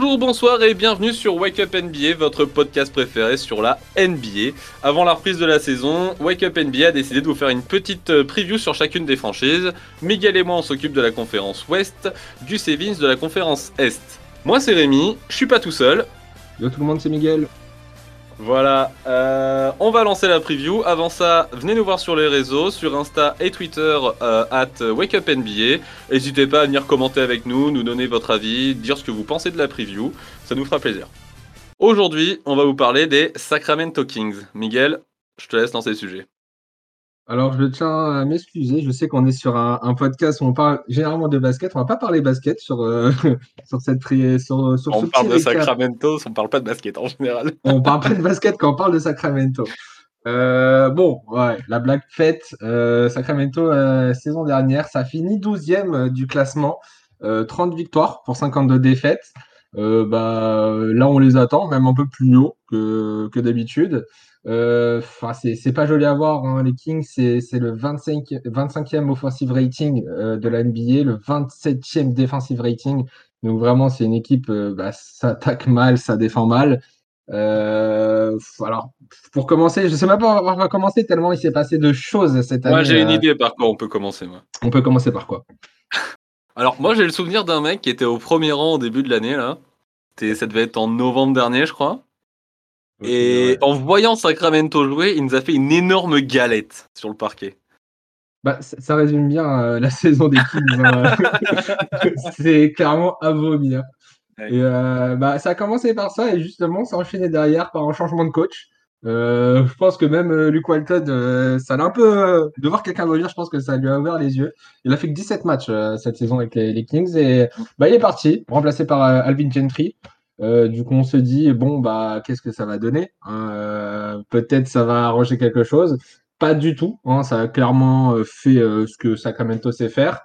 Bonjour, bonsoir et bienvenue sur Wake Up NBA, votre podcast préféré sur la NBA. Avant la reprise de la saison, Wake Up NBA a décidé de vous faire une petite euh, preview sur chacune des franchises. Miguel et moi on s'occupe de la conférence Ouest, Gus et de la conférence Est. Moi c'est Rémi, je suis pas tout seul. Yo tout le monde, c'est Miguel. Voilà, euh, on va lancer la preview. Avant ça, venez nous voir sur les réseaux, sur Insta et Twitter, euh, at WakeUpNBA. N'hésitez pas à venir commenter avec nous, nous donner votre avis, dire ce que vous pensez de la preview, ça nous fera plaisir. Aujourd'hui, on va vous parler des Sacramento Kings. Miguel, je te laisse lancer le sujet. Alors, je tiens à m'excuser. Je sais qu'on est sur un, podcast où on parle généralement de basket. On va pas parler basket sur, euh, sur cette sur, sur On parle de Sacramento, on parle pas de basket en général. on parle pas de basket quand on parle de Sacramento. Euh, bon, ouais, la blague faite. Euh, Sacramento, saison dernière, ça finit 12e du classement. 30 victoires pour 52 défaites. bah, là, on les attend, même un peu plus haut que, que d'habitude. Euh, c'est pas joli à voir. Hein. Les Kings, c'est le 25, 25e offensive rating euh, de la NBA, le 27e defensive rating. Donc vraiment, c'est une équipe, euh, bah, ça attaque mal, ça défend mal. alors, pour commencer, je sais même pas où on va commencer tellement il s'est passé de choses cette année. Moi, j'ai une idée par quoi on peut commencer. Moi. On peut commencer par quoi? Alors, moi, j'ai le souvenir d'un mec qui était au premier rang au début de l'année là. Ça devait être en novembre dernier, je crois. Et en voyant Sacramento jouer, il nous a fait une énorme galette sur le parquet. Bah, ça résume bien euh, la saison des Kings. Hein. c'est clairement à vomir. Et euh, bah, ça a commencé par ça et justement, ça a enchaîné derrière par un changement de coach. Euh, je pense que même Luke Walton, ça l'a un peu. de voir quelqu'un revenir, je pense que ça lui a ouvert les yeux. Il a fait que 17 matchs cette saison avec les, les, Kings et bah, il est parti, remplacé par Alvin Gentry. Euh, du coup, on se dit, bon, bah, qu'est-ce que ça va donner hein, euh, Peut-être ça va arranger quelque chose. Pas du tout. Hein, ça a clairement euh, fait ce que Sacramento sait faire.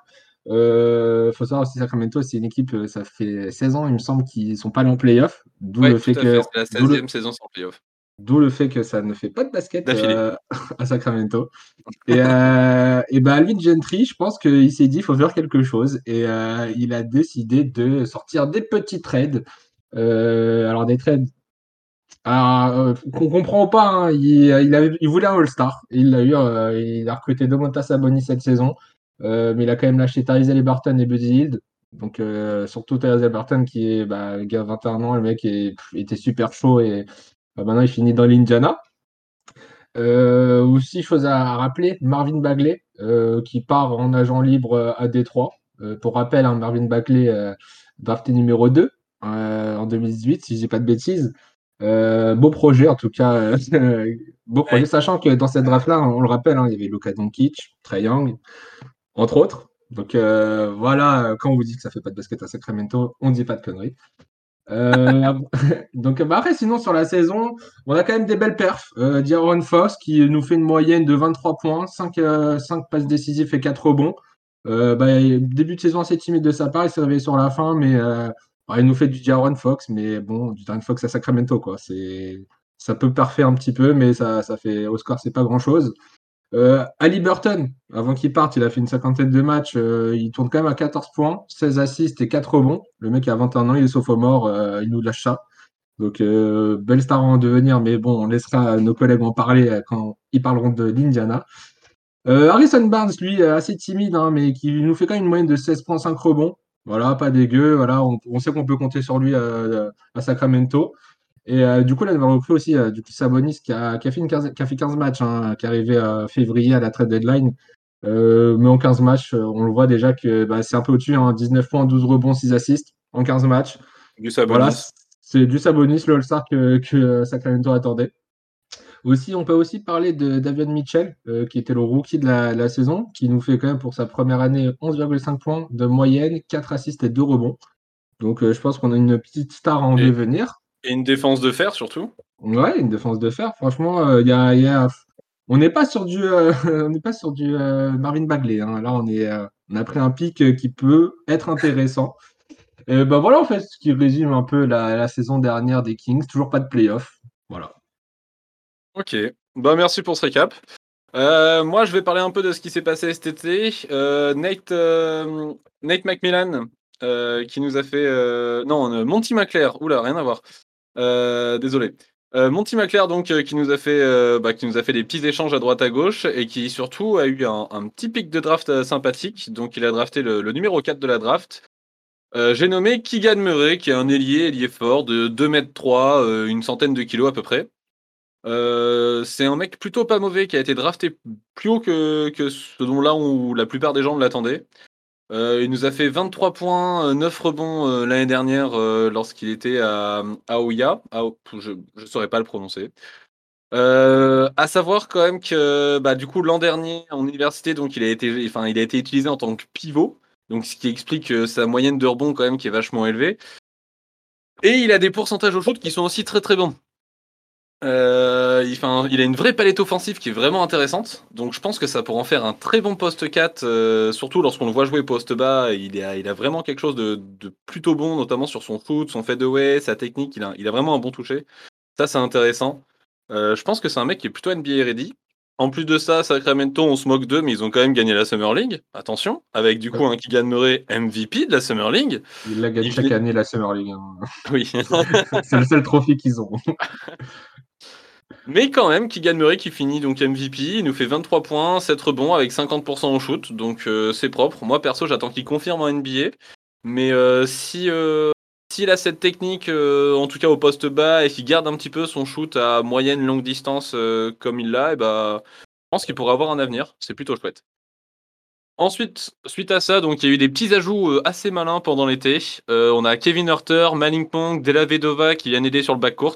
Il faut savoir aussi Sacramento, c'est une équipe, ça fait 16 ans, il me semble, qu'ils ne sont pas allés en playoff. D'où le fait que. C'est la 16e saison sans playoff. D'où le fait que ça ne fait pas de basket à Sacramento. Et, et bah, Alvin Gentry, je pense qu'il s'est dit il faut faire quelque chose. Et il a décidé de sortir des petits trades euh, alors des trades euh, qu'on comprend pas. Hein. Il, voulait un All-Star. Il l'a eu. Euh, il a recruté Domantas Sabonis cette saison. mais il a quand même lâché Tyrese Barton et Buddy Hield. Donc, surtout Tyrese Barton qui est bah, gars 21 ans. Le mec était super chaud et bah, maintenant il finit dans l'Indiana. aussi, chose à rappeler, Marvin Bagley qui part en agent libre à Détroit. pour rappel, hein, Marvin Bagley, drafté numéro 2 euh, en 2018, si je dis pas de bêtises. Euh, beau projet, en tout cas. beau projet, sachant que dans cette draft-là, on le rappelle, hein, il y avait Luka Doncic, Trae Young, entre autres. Donc euh, voilà, quand on vous dit que ça fait pas de basket à Sacramento, on dit pas de conneries. donc bah, après, sinon sur la saison, on a quand même des belles perfs. Euh, Fox qui nous fait une moyenne de 23 points, 5, 5 passes décisives et 4 rebonds. Bah, début de saison assez timide de sa part, il s'est réveillé sur la fin, mais il nous fait du Jaron Fox, mais bon, du Jaron Fox à Sacramento, quoi. C'est, ça peut parfaire un petit peu, mais ça, ça fait au score, c'est pas grand chose. Euh, Ali Burton, avant qu'il parte, il a fait une cinquantaine de matchs. Euh, il tourne quand même à 14 points, 16 assists et 4 rebonds. Le mec a 21 ans, il est sophomore, euh, il nous lâche ça. Donc, euh, belle star en devenir, mais bon, on laissera nos collègues en parler quand ils parleront de l'Indiana. Harrison Barnes, lui, assez timide, hein, mais qui nous fait quand même une moyenne de 16,5 rebonds. Voilà, pas dégueu. Voilà, on, sait qu'on peut compter sur lui à, Sacramento. Et euh, du coup, là, on a repris aussi euh, du coup, Sabonis qui a, fait une 15, qui a fait 15 matchs, hein, qui est arrivé à février à la trade deadline. Euh, mais en 15 matchs, on le voit déjà que bah, c'est un peu au-dessus. 19 hein, points, 12 rebonds, 6 assists en 15 matchs. Du Sabonis. Voilà, c'est du Sabonis, le All-Star que, que Sacramento attendait. Aussi, on peut aussi parler de David Mitchell, euh, qui était le rookie de la, saison, qui nous fait quand même pour sa première année 11,5 points de moyenne, 4 assists et 2 rebonds. Donc euh, je pense qu'on a une petite star à en devenir. Et une défense de fer surtout. Ouais, une défense de fer. Franchement, euh, y on n'est pas sur du, on n'est pas sur du Marvin Bagley. Hein. Là, on est, on a pris un pic qui peut être intéressant. Et ben voilà en fait ce qui résume un peu la, la saison dernière des Kings. Toujours pas de playoff. Voilà. Ok, bah merci pour ce récap. Euh, moi, je vais parler un peu de ce qui s'est passé cet été. Euh, Nate, euh, Nate McMillan, qui nous a fait. non, Monty McClair. Oula, rien à voir. désolé. Monty McClair, donc, qui, nous a fait, bah, qui nous a fait des petits échanges à droite à gauche et qui surtout a eu un, petit pic de draft sympathique. Donc, il a drafté le, numéro 4 de la draft. J'ai nommé Keegan Murray, qui est un ailier, ailier fort de 2 m 3, une centaine de kilos à peu près. C'est un mec plutôt pas mauvais qui a été drafté plus haut que, ce dont là où la plupart des gens l'attendaient. Euh, il nous a fait 23 points, 9 euh, rebonds euh, l'année dernière lorsqu'il était à Aoya. je ne saurais pas le prononcer. à savoir quand même que bah, du coup l'an dernier en université donc il a été enfin il a été utilisé en tant que pivot donc ce qui explique sa moyenne de rebond quand même qui est vachement élevée et il a des pourcentages au shoot qui sont aussi très très bons euh, il, il, a une vraie palette offensive qui est vraiment intéressante. Donc je pense que ça pourrait en faire un très bon poste 4, euh, surtout lorsqu'on le voit jouer poste bas. Il a, il a vraiment quelque chose de, plutôt bon, notamment sur son foot, son fadeaway, sa technique. Il a, il a vraiment un bon toucher. Ça, c'est intéressant. Euh, je pense que c'est un mec qui est plutôt NBA ready. En plus de ça, Sacramento, on se moque d'eux, mais ils ont quand même gagné la Summer League. Attention, avec du coup un Keegan Murray MVP de la Summer League. Il l'a gagné chaque année la Summer League. Hein. Oui. c'est le seul trophée qu'ils ont. Mais quand même, Keegan Murray qui finit donc MVP, il nous fait 23 points, 7 rebonds avec 50% en shoot, donc euh, c'est propre. Moi perso, j'attends qu'il confirme en NBA. Mais euh, si euh, s'il a cette technique, en tout cas au poste bas, et qu'il garde un petit peu son shoot à moyenne longue distance comme il l'a, et eh bah, je pense qu'il pourrait avoir un avenir. C'est plutôt chouette. Ensuite, suite à ça, donc il y a eu des petits ajouts assez malins pendant l'été. on a Kevin Hurter, Manning Pong, Della Vedova qui viennent aider sur le backcourt.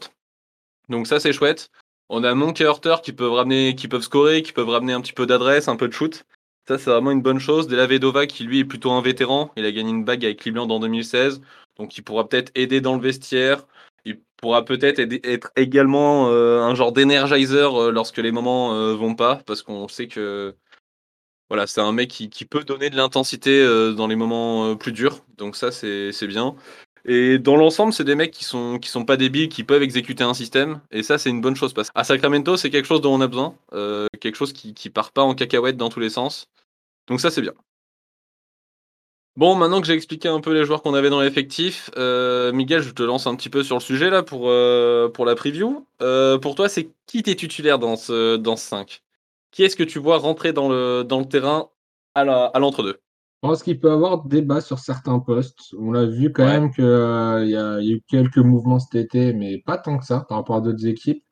Donc ça c'est chouette. On a Monk et qui peuvent ramener, qui peuvent scorer, qui peuvent ramener un petit peu d'adresse, un peu de shoot. Ça c'est vraiment une bonne chose. Della Vedova qui lui est plutôt un vétéran. Il a gagné une bague avec Cleveland en 2016. Donc il pourra peut-être aider dans le vestiaire. Il pourra peut-être être également euh, un genre d'énergizer euh, lorsque les moments euh, vont pas. Parce qu'on sait que voilà, c'est un mec qui, peut donner de l'intensité dans les moments plus durs. Donc ça c'est bien. Et dans l'ensemble, c'est des mecs qui sont, qui sont pas débiles, qui peuvent exécuter un système. Et ça, c'est une bonne chose. Parce qu'à Sacramento, c'est quelque chose dont on a besoin. Euh, quelque chose qui, qui part pas en cacahuète dans tous les sens. Donc ça, c'est bien. Bon, maintenant que j'ai expliqué un peu les joueurs qu'on avait dans l'effectif, euh, Miguel, je te lance un petit peu sur le sujet là pour, euh, pour la preview. pour toi, c'est qui tes titulaires dans ce, dans ce 5 Qui est-ce que tu vois rentrer dans le, dans le terrain à l'entre-deux? Je pense qu'il peut avoir débat sur certains postes. On a vu quand même qu'il euh, y, a eu quelques mouvements cet été, mais pas tant que ça par rapport à d'autres équipes.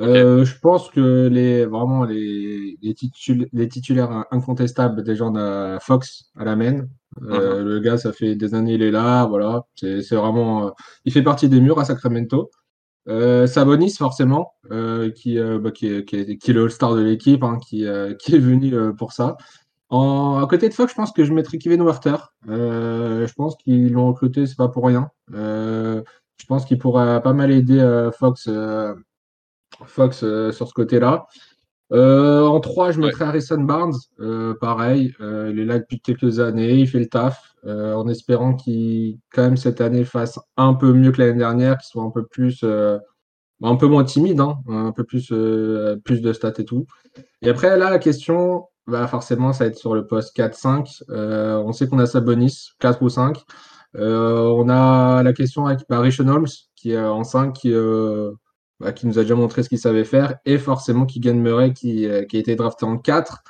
Euh, je pense que les vraiment les, les, titulaires incontestables déjà on a Fox à la main. Euh, uh-huh. Le gars, ça fait des années il est là, voilà. C'est vraiment, il fait partie des murs à Sacramento. Sabonis forcément, qui, bah, qui, est, qui, est, le All-Star de l'équipe, hein, qui, qui est venu pour ça. En, à côté de Fox, je pense que je mettrais Kevin Werther. Euh, je pense qu'ils l'ont recruté, c'est pas pour rien. Euh, je pense qu'il pourra pas mal aider euh, Fox, Fox sur ce côté-là. en 3, je mettrais Harrison Barnes. pareil, il est là depuis quelques années, il fait le taf, en espérant qu'il, quand même, cette année fasse un peu mieux que l'année dernière, qu'il soit un peu plus, un peu moins timide, hein, un peu plus, plus de stats et tout. Et après, là, la question, bah forcément, ça va être sur le poste 4-5. Euh, on sait qu'on a Sabonis, 4 ou 5. Euh, on a la question avec bah, Holmes, qui est en 5, qui, euh, bah, qui nous a déjà montré ce qu'il savait faire, et forcément Keegan Murray, qui, qui a été drafté en 4.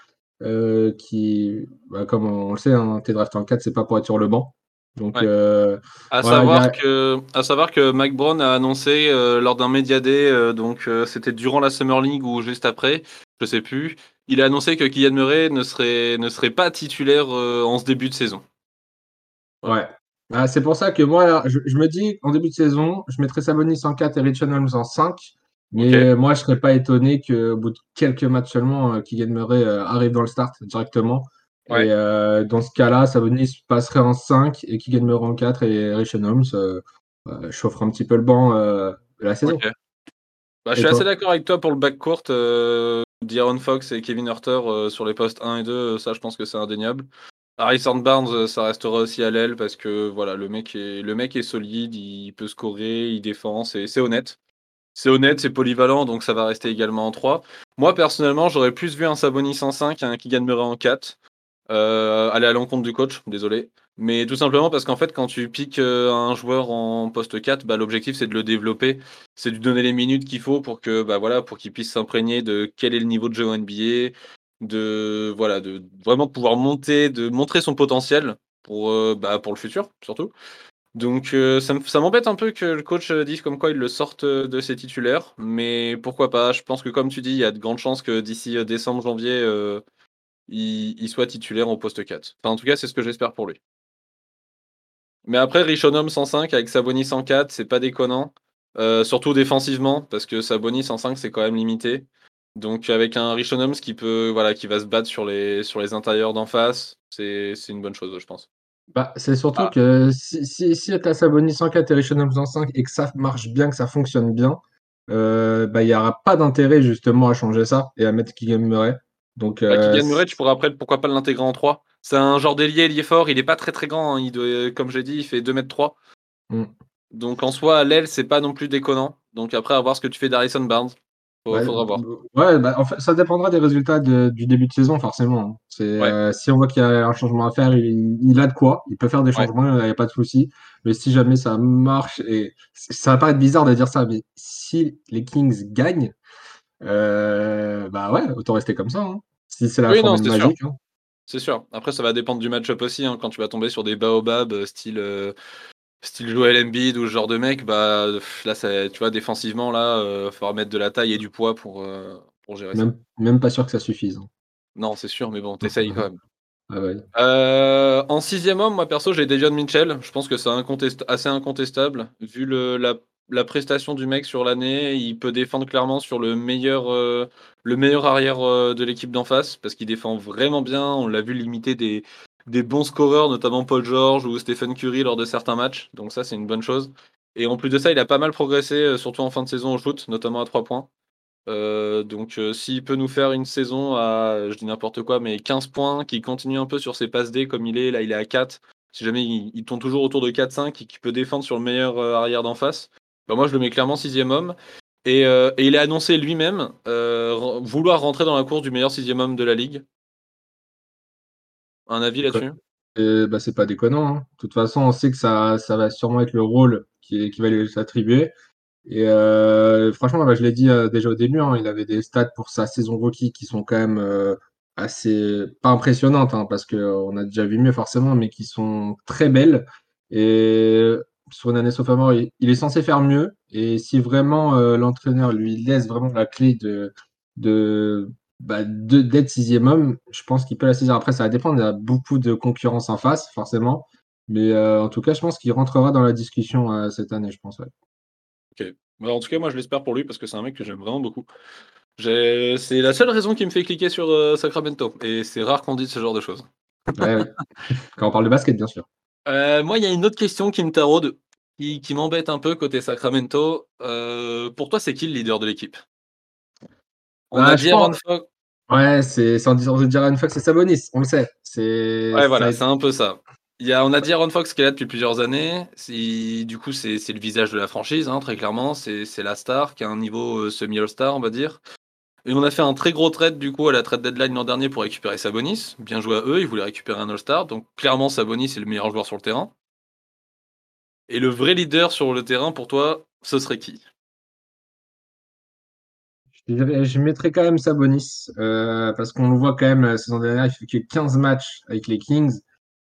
qui, bah, comme on le sait, hein, t'es drafté en 4, c'est pas pour être sur le banc. Donc, à, savoir que, à savoir que Mike Brown a annoncé lors d'un Media Day, donc c'était durant la Summer League ou juste après, je sais plus, il a annoncé que Kylian Murray ne serait, ne serait pas titulaire euh, en ce début de saison. Ouais. Ah, c'est pour ça que moi, je, me dis en début de saison, je mettrais Sabonis en 4 et Richard Holmes en 5. Mais moi, je ne serais pas étonné qu'au bout de quelques matchs seulement, euh, Kylian Murray euh, arrive dans le start directement. Et dans ce cas-là, Sabonis passerait en 5 et Kylian Murray en 4 et Richard Holmes chaufferait un petit peu le banc de la saison. Bah, je suis assez d'accord avec toi pour le backcourt. D'Aaron Fox et Kevin Hurter euh, sur les postes 1 et 2, euh, ça je pense que c'est indéniable. Harrison Barnes, euh, ça restera aussi à l'aile parce que voilà, le mec est, le mec est solide, il peut scorer, il défend, c'est honnête. C'est honnête, c'est polyvalent, donc ça va rester également en 3. Moi, personnellement, j'aurais plus vu un Sabonis en 5 qu'un Keegan Murray en 4. Euh, aller à l'encontre du coach, désolé. Mais tout simplement parce qu'en fait, quand tu piques euh, un joueur en poste 4, bah, l'objectif c'est de le développer, c'est de lui donner les minutes qu'il faut pour que bah, voilà, pour qu'il puisse s'imprégner de quel est le niveau de jeu en NBA, de voilà, de vraiment pouvoir monter, de montrer son potentiel pour, euh, bah, pour le futur surtout. Donc ça, ça m'embête un peu que le coach dise comme quoi il le sorte de ses titulaires, mais pourquoi pas? Je pense que comme tu dis, il y a de grandes chances que d'ici décembre, janvier, il, soit titulaire au poste 4. Enfin, en tout cas, c'est ce que j'espère pour lui. Mais après, Richonum 105 avec Sabonis 104, c'est pas déconnant. Euh, surtout défensivement, parce que Sabonis 105, c'est quand même limité. Donc avec un Richonum qui peut, voilà, qui va se battre sur les, sur les intérieurs d'en face, c'est une bonne chose, je pense. Bah, c'est surtout ah. que si, si, si tu as Sabonis 104 et Richonum 105 et que ça marche bien, que ça fonctionne bien, euh, bah, il n'y aura pas d'intérêt justement à changer ça et à mettre Keegan Murray. Donc, bah, euh, Murray, tu pourras après, pourquoi pas l'intégrer en 3. C'est un genre d'ailier, ailier fort, il est pas très très grand, hein. il doit, comme j'ai dit, il fait 2m3. Mm. Donc en soi, à l'aile, c'est pas non plus déconnant. Donc après, à voir ce que tu fais d'Harrison Barnes. Ouais, faudra voir. Ouais, bah, en fait, ça dépendra des résultats du début de saison, forcément. Euh, si on voit qu'il y a un changement à faire, il, a de quoi. Il peut faire des changements, il n'y a pas de souci. Mais si jamais ça marche, et ça va paraître bizarre de dire ça, mais si les Kings gagnent, euh, bah ouais, autant rester comme ça. Hein. Si c'est la oui, magique. Hein. C'est sûr. Après, ça va dépendre du match-up aussi. Hein. Quand tu vas tomber sur des baobabs euh, style, euh, style Joel Embiid ou ce genre de mec, bah là, ça, tu vois, défensivement, là, il faudra mettre de la taille et du poids pour, pour gérer même, ça. Même pas sûr que ça suffise. Non, c'est sûr, mais bon, t'essayes quand même. Ah en sixième homme, moi perso, j'ai Davion Mitchell. Je pense que c'est assez incontestable. Vu le, la la prestation du mec sur l'année, il peut défendre clairement sur le meilleur, euh, le meilleur arrière euh, de l'équipe d'en face, parce qu'il défend vraiment bien. On l'a vu limiter des, des bons scoreurs, notamment Paul George ou Stephen Curry lors de certains matchs. Donc ça, c'est une bonne chose. Et en plus de ça, il a pas mal progressé, euh, surtout en fin de saison au shoot, notamment à 3 points. donc s'il peut nous faire une saison à, je dis n'importe quoi, mais 15 points, qui continue un peu sur ses passes D comme il est, là il est à 4, si jamais il, il toujours autour de 4-5 et qu'il peut défendre sur le meilleur arrière d'en face, bah, moi, je le mets clairement sixième homme. Et, euh, il a annoncé lui-même euh, vouloir rentrer dans la course du meilleur sixième homme de la ligue. Un avis là-dessus? bah, C'est pas déconnant. Hein. De toute façon, on sait que ça, ça va sûrement être le rôle qui, qui va lui s'attribuer. Et euh, franchement, bah, je l'ai dit déjà au début, hein, il avait des stats pour sa saison rookie qui sont quand même assez, pas impressionnantes, hein, parce qu'on a déjà vu mieux forcément, mais qui sont très belles. Et sur une année sophomore, il, il est censé faire mieux. Et si vraiment euh, l'entraîneur lui laisse vraiment la clé de, de, bah, d'être sixième homme, je pense qu'il peut la saisir. Après, ça va dépendre. Il y a beaucoup de concurrence en face, forcément. Mais euh, en tout cas, je pense qu'il rentrera dans la discussion euh, cette année, je pense. Ok. Bah, en tout cas, moi, je l'espère pour lui parce que c'est un mec que j'aime vraiment beaucoup. C'est la seule raison qui me fait cliquer sur Sacramento. Et c'est rare qu'on dise ce genre de choses. Quand on parle de basket, bien sûr. moi, il y a une autre question qui me taraude qui, m'embête un peu côté Sacramento. Euh, pour toi, c'est qui le leader de l'équipe? On bah, a dit Aaron Fox. Ouais, c'est sans dire Aaron Fox, c'est Sabonis, on le sait. Ouais, voilà, c'est un peu ça. Il y a, on a dit Aaron Fox qui est là depuis plusieurs années. Du coup, c'est le visage de la franchise, hein, très clairement. C'est la star qui a un niveau euh, semi-all-star, on va dire. Et on a fait un très gros trade du coup à la trade deadline l'an dernier pour récupérer Sabonis. Bien joué à eux, ils voulaient récupérer un All-Star. Donc clairement, Sabonis est le meilleur joueur sur le terrain. Et le vrai leader sur le terrain, pour toi, ce serait qui? Je, mettrais quand même Sabonis, euh, parce qu'on le voit quand même la saison dernière, il fait que 15 matchs avec les Kings,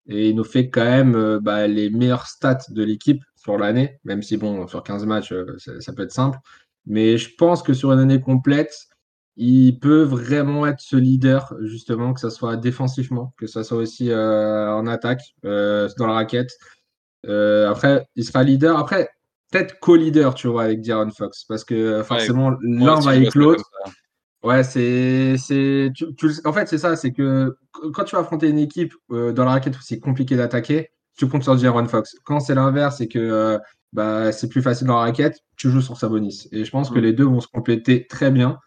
et il nous fait quand même euh, bah, les meilleurs stats de l'équipe sur l'année, même si bon, sur 15 matchs, euh, ça, peut être simple. Mais je pense que sur une année complète, il peut vraiment être ce leader, justement, que ce soit défensivement, que ce soit aussi en attaque, dans la raquette. Euh, après, il sera leader. Après, peut-être co-leader, tu vois, avec Diaron Fox, parce que forcément, l'un va avec l'autre. Ouais, c'est, c'est, en fait, c'est ça, c'est que quand tu vas affronter une équipe euh, dans la raquette où c'est compliqué d'attaquer, tu comptes sur Jaron Fox. Quand c'est l'inverse, c'est que euh, bah, c'est plus facile dans la raquette, tu joues sur Sabonis. Et je pense que mm. les deux vont se compléter très bien.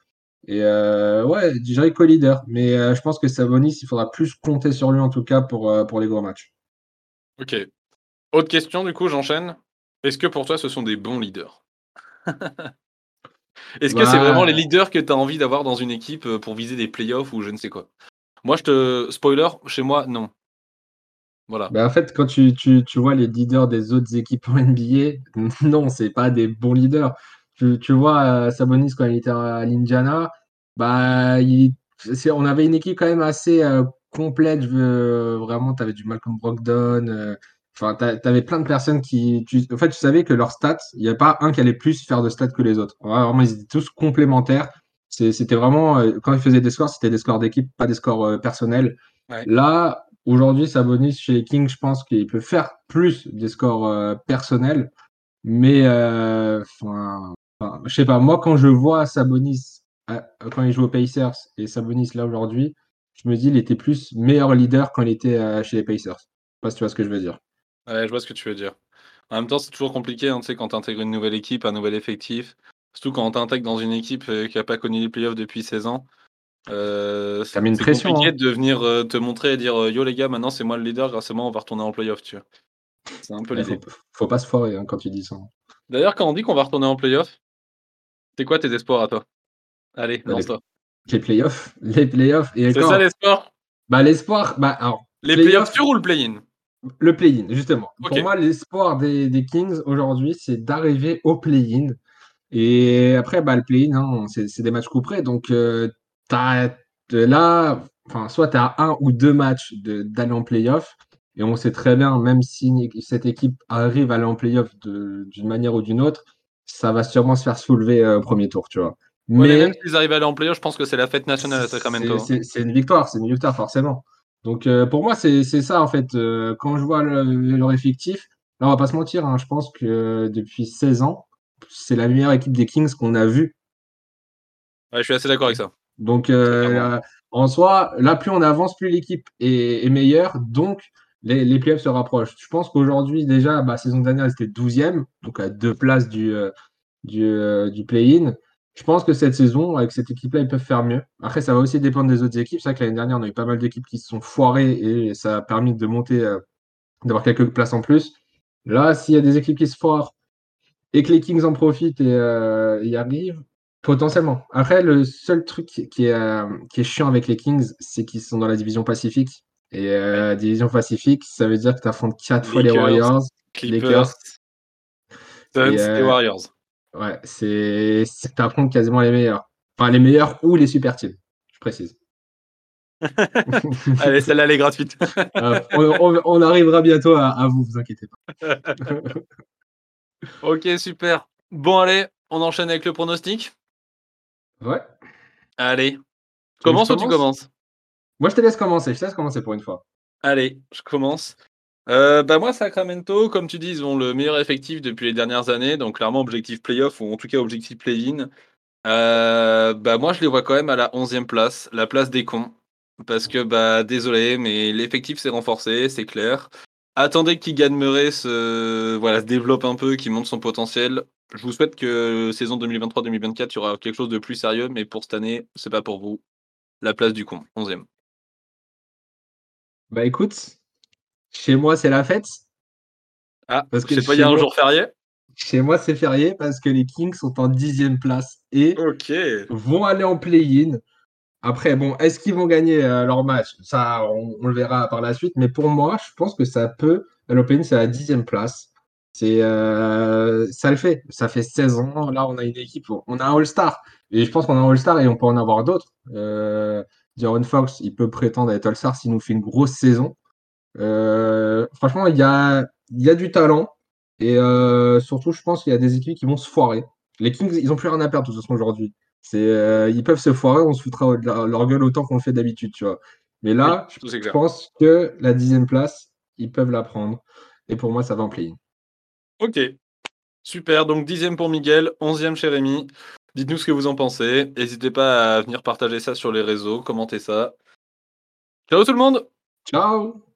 Et ouais, je dirais co-leader. Mais je pense que Sabonis, il faudra plus compter sur lui en tout cas pour, pour les gros matchs. Ok, autre question, du coup, j'enchaîne. Est-ce que pour toi, ce sont des bons leaders? Est-ce que c'est vraiment les bah. leaders que tu as envie d'avoir dans une équipe euh, pour viser des playoffs ou je ne sais quoi? Moi, je te. Spoiler, chez moi, non. Voilà. Bah, en fait, quand tu, tu, tu vois les leaders des autres équipes en NBA, non, c'est pas des bons leaders. Tu, tu vois, euh, Sabonis, quand il était à l'Indiana, bah, il- on avait une équipe quand même assez euh, complète. Vraiment, tu avais du Malcolm Brogdon. euh, Enfin, tu avais plein de personnes qui. tu- en fait, tu savais que leurs stats, il n'y a pas un qui allait plus faire de stats que les autres. Vraiment, ils étaient tous complémentaires. C'était vraiment. euh, Quand ils faisaient des scores, c'était des scores d'équipe, pas des scores euh, personnels. Ouais. Là, aujourd'hui, Sabonis chez les Kings, je pense qu'il peut faire plus des scores euh, personnels. Mais, euh, enfin, enfin, je sais pas, moi, quand je vois Sabonis quand il joue aux Pacers et Sabonis là aujourd'hui, je me dis il était plus meilleur leader quand il était chez les Pacers. Je sais pas si tu vois ce que je veux dire. Ouais, je vois ce que tu veux dire. En même temps, c'est toujours compliqué, hein, tu sais, quand tu intègres une nouvelle équipe, un nouvel effectif. Surtout quand tu intègres dans une équipe euh, qui n'a pas connu les playoffs depuis 16 ans. Euh, Ça met une c'est pression, compliqué hein. de venir euh, te montrer et dire euh, Yo les gars, maintenant c'est moi le leader, grâce à moi on va retourner en playoff, tu vois. C'est un peu l'idée. faut, faut pas se foirer hein, quand tu dis ça. D'ailleurs, quand on dit qu'on va retourner en playoff, c'est quoi tes espoirs à toi? Allez, Bah, les- lance-toi. Les playoffs, les playoffs et C'est ça l'espoir? Bah, l'espoir, bah, alors, Les Playoff. playoffs sur ou le play-in le play-in, justement. Pour moi, l'espoir des, des Kings aujourd'hui, c'est d'arriver au play-in. Et après, bah, le play-in, hein, c'est des matchs couperés. Donc, euh, t'es là, enfin, soit tu as un ou deux matchs de- d'aller en playoff. Et on sait très bien, même si cette équipe arrive à aller en playoff de- d'une manière ou d'une autre, ça va sûrement se faire soulever euh, au premier tour, tu vois. Ouais, mais Mais même s'ils arrivent à aller en playoff, je pense que c'est la fête nationale à Sacramento. c'est c'est une victoire, c'est une victoire, forcément. Donc, euh, pour moi, c'est ça, en fait. Euh, quand je vois le- leur effectif, là, on va pas se mentir, hein, je pense que depuis 16 ans, c'est la meilleure équipe des Kings qu'on a vue. Ouais, je suis assez d'accord avec ça. Donc, euh, en soi, là, plus on avance, plus l'équipe est, est meilleure. Donc, les, les playoffs se rapprochent. Je pense qu'aujourd'hui, déjà, bah, saison dernière, ils étaient 12e, donc à deux places du, du, du play-in. Je pense que cette saison, avec cette équipe-là, ils peuvent faire mieux. Après, ça va aussi dépendre des autres équipes. C'est vrai que l'année dernière, on a eu pas mal d'équipes qui se sont foirées et ça a permis de monter, euh, d'avoir quelques places en plus. Là, s'il y a des équipes qui se foirent et que les Kings en profitent et euh, y arrivent, potentiellement. Après, le seul truc qui est, euh, qui est chiant avec les Kings, c'est qu'ils sont dans la division Pacifique. Et euh, division Pacifique, ça veut dire que tu affrontes quatre fois les Warriors. Clippers, euh, Warriors. Ouais, c'est affrontes quasiment les meilleurs. Enfin, les meilleurs ou les super teams, je précise. Allez, celle-là, elle est gratuite. Euh, on, on- on arrivera bientôt à, à vous, vous inquiétez pas. ok, super. Bon, allez, on enchaîne avec le pronostic. Ouais. Allez. Commence ou tu commence commences? Moi, je te laisse commencer. Je te laisse commencer pour une fois. Allez, je commence. Euh, bah moi, Sacramento, comme tu dis, ils ont le meilleur effectif depuis les dernières années, donc clairement objectif playoff ou en tout cas objectif play-in. Euh, bah moi, je les vois quand même à la 11e place, la place des cons, parce que bah désolé, mais l'effectif s'est renforcé, c'est clair. Attendez que Keegan Murray se, voilà, se développe un peu, qu'il monte son potentiel. Je vous souhaite que saison 2023-2024, il y aura quelque chose de plus sérieux, mais pour cette année, c'est pas pour vous. La place du con, 11e. Bah écoute, chez moi, c'est la fête. Ah, Parce que je sais pas, il y a un moi- jour férié? Chez moi, c'est férié parce que les Kings sont en dixième place et vont aller en play-in. Après, bon, est-ce qu'ils vont gagner euh, leur match? Ça, on, on le verra par la suite. Mais pour moi, je pense que ça peut. Le play-in, c'est la dixième place. C'est, euh, ça le fait. Ça fait 16 ans. Là, on a une équipe. On a un All-Star. Et je pense qu'on a un All-Star et on peut en avoir d'autres. Euh, De'Aaron Fox, il peut prétendre être All-Star s'il nous fait une grosse saison. Euh, franchement, il y a, il y a du talent. Et euh, surtout, je pense qu'il y a des équipes qui vont se foirer. Les Kings, ils n'ont plus rien à perdre de toute façon aujourd'hui. Euh, ils peuvent se foirer, on se foutra leur, leur gueule autant qu'on le fait d'habitude, tu vois. Mais là, Oui, je pense que la dixième place, ils peuvent la prendre. Et pour moi, ça va en play-in. Ok. Super. Donc, dixième pour Miguel, onzième chez Rémi. Dites-nous ce que vous en pensez. N'hésitez pas à venir partager ça sur les réseaux, commenter ça. Ciao tout le monde Ciao